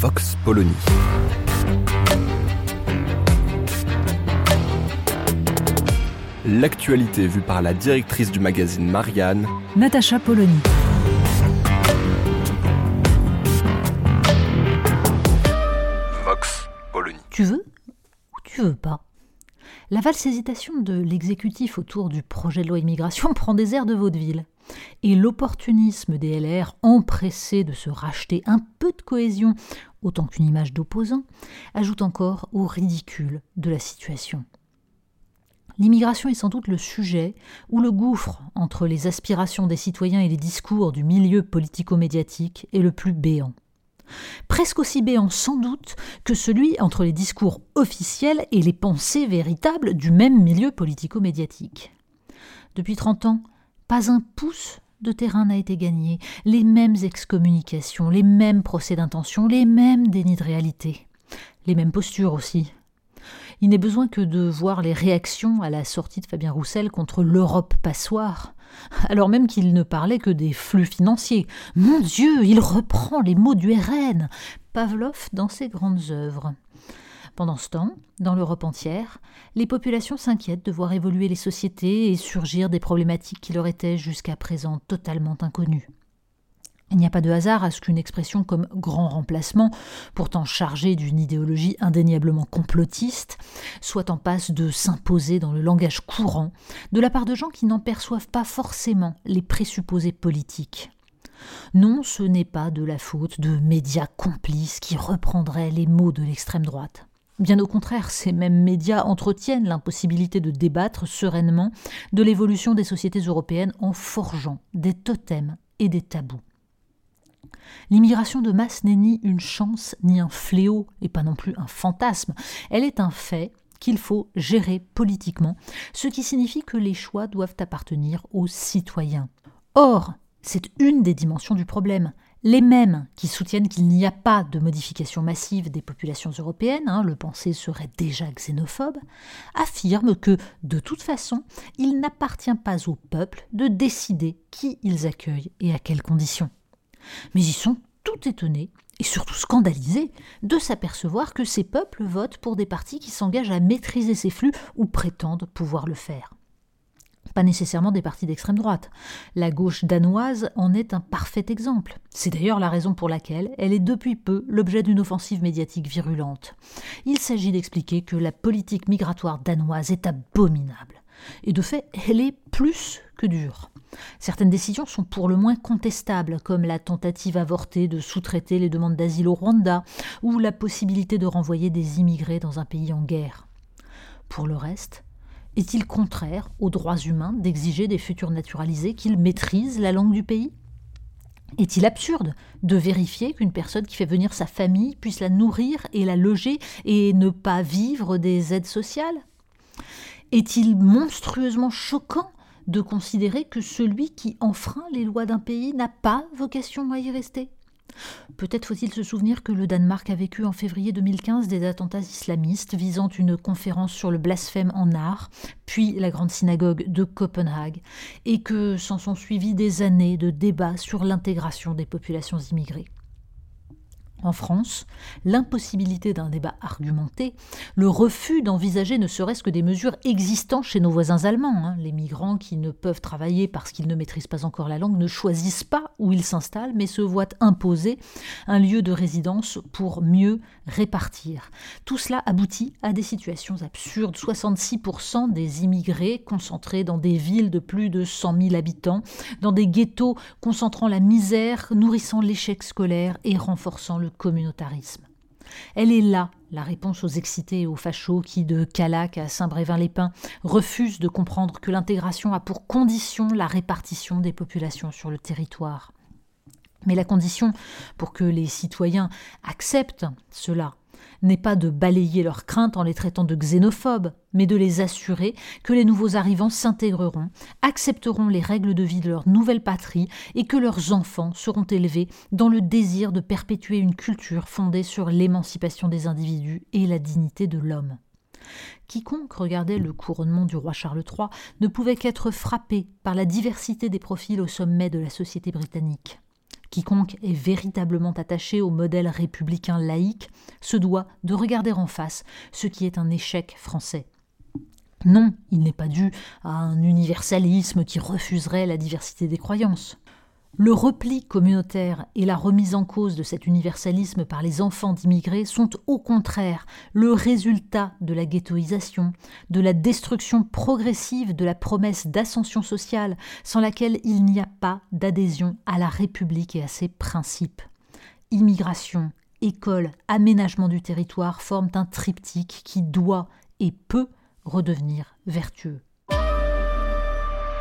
Vox Polony. L'actualité vue par la directrice du magazine Marianne, Natacha Polony. Vox Polony. Tu veux ou tu veux pas? La valse hésitation de l'exécutif autour du projet de loi immigration prend des airs de vaudeville. Et l'opportunisme des LR, empressés de se racheter un peu de cohésion autant qu'une image d'opposant, ajoute encore au ridicule de la situation. L'immigration est sans doute le sujet où le gouffre entre les aspirations des citoyens et les discours du milieu politico-médiatique est le plus béant. Presque aussi béant sans doute que celui entre les discours officiels et les pensées véritables du même milieu politico-médiatique. Depuis 30 ans, pas un pouce de terrain n'a été gagné, les mêmes excommunications, les mêmes procès d'intention, les mêmes dénis de réalité, les mêmes postures aussi. Il n'est besoin que de voir les réactions à la sortie de Fabien Roussel contre l'Europe passoire, alors même qu'il ne parlait que des flux financiers. Mon Dieu, il reprend les mots du RN, Pavlov dans ses grandes œuvres. Pendant ce temps, dans l'Europe entière, les populations s'inquiètent de voir évoluer les sociétés et surgir des problématiques qui leur étaient jusqu'à présent totalement inconnues. Il n'y a pas de hasard à ce qu'une expression comme grand remplacement, pourtant chargée d'une idéologie indéniablement complotiste, soit en passe de s'imposer dans le langage courant de la part de gens qui n'en perçoivent pas forcément les présupposés politiques. Non, ce n'est pas de la faute de médias complices qui reprendraient les mots de l'extrême droite. Bien au contraire, ces mêmes médias entretiennent l'impossibilité de débattre sereinement de l'évolution des sociétés européennes en forgeant des totems et des tabous. L'immigration de masse n'est ni une chance ni un fléau, et pas non plus un fantasme. Elle est un fait qu'il faut gérer politiquement, ce qui signifie que les choix doivent appartenir aux citoyens. Or, c'est une des dimensions du problème. Les mêmes qui soutiennent qu'il n'y a pas de modification massive des populations européennes, hein, le pensée serait déjà xénophobe, affirment que, de toute façon, il n'appartient pas au peuple de décider qui ils accueillent et à quelles conditions mais ils sont tout étonnés et surtout scandalisés de s'apercevoir que ces peuples votent pour des partis qui s'engagent à maîtriser ces flux ou prétendent pouvoir le faire. Pas nécessairement des partis d'extrême droite. La gauche danoise en est un parfait exemple. C'est d'ailleurs la raison pour laquelle elle est depuis peu l'objet d'une offensive médiatique virulente. Il s'agit d'expliquer que la politique migratoire danoise est abominable. Et de fait, elle est plus que dure. Certaines décisions sont pour le moins contestables, comme la tentative avortée de sous-traiter les demandes d'asile au Rwanda, ou la possibilité de renvoyer des immigrés dans un pays en guerre. Pour le reste, est-il contraire aux droits humains d'exiger des futurs naturalisés qu'ils maîtrisent la langue du pays? Est-il absurde de vérifier qu'une personne qui fait venir sa famille puisse la nourrir et la loger et ne pas vivre des aides sociales? Est-il monstrueusement choquant de considérer que celui qui enfreint les lois d'un pays n'a pas vocation à y rester? Peut-être faut-il se souvenir que le Danemark a vécu en février 2015 des attentats islamistes visant une conférence sur le blasphème en art, puis la grande synagogue de Copenhague, et que s'en sont suivis des années de débats sur l'intégration des populations immigrées. En France, l'impossibilité d'un débat argumenté, le refus d'envisager ne serait-ce que des mesures existantes chez nos voisins allemands. Hein. Les migrants qui ne peuvent travailler parce qu'ils ne maîtrisent pas encore la langue ne choisissent pas où ils s'installent, mais se voient imposer un lieu de résidence pour mieux répartir. Tout cela aboutit à des situations absurdes. 66% des immigrés concentrés dans des villes de plus de 100 000 habitants, dans des ghettos concentrant la misère, nourrissant l'échec scolaire et renforçant le communautarisme. Elle est là, la réponse aux excités et aux fachos qui, de Calac à Saint-Brévin-les-Pins, refusent de comprendre que l'intégration a pour condition la répartition des populations sur le territoire. Mais la condition pour que les citoyens acceptent cela n'est pas de balayer leurs craintes en les traitant de xénophobes, mais de les assurer que les nouveaux arrivants s'intégreront, accepteront les règles de vie de leur nouvelle patrie et que leurs enfants seront élevés dans le désir de perpétuer une culture fondée sur l'émancipation des individus et la dignité de l'homme. Quiconque regardait le couronnement du roi Charles III ne pouvait qu'être frappé par la diversité des profils au sommet de la société britannique. Quiconque est véritablement attaché au modèle républicain laïque se doit de regarder en face ce qui est un échec français. Non, il n'est pas dû à un universalisme qui refuserait la diversité des croyances. Le repli communautaire et la remise en cause de cet universalisme par les enfants d'immigrés sont au contraire le résultat de la ghettoisation, de la destruction progressive de la promesse d'ascension sociale sans laquelle il n'y a pas d'adhésion à la République et à ses principes. Immigration, école, aménagement du territoire forment un triptyque qui doit et peut redevenir vertueux.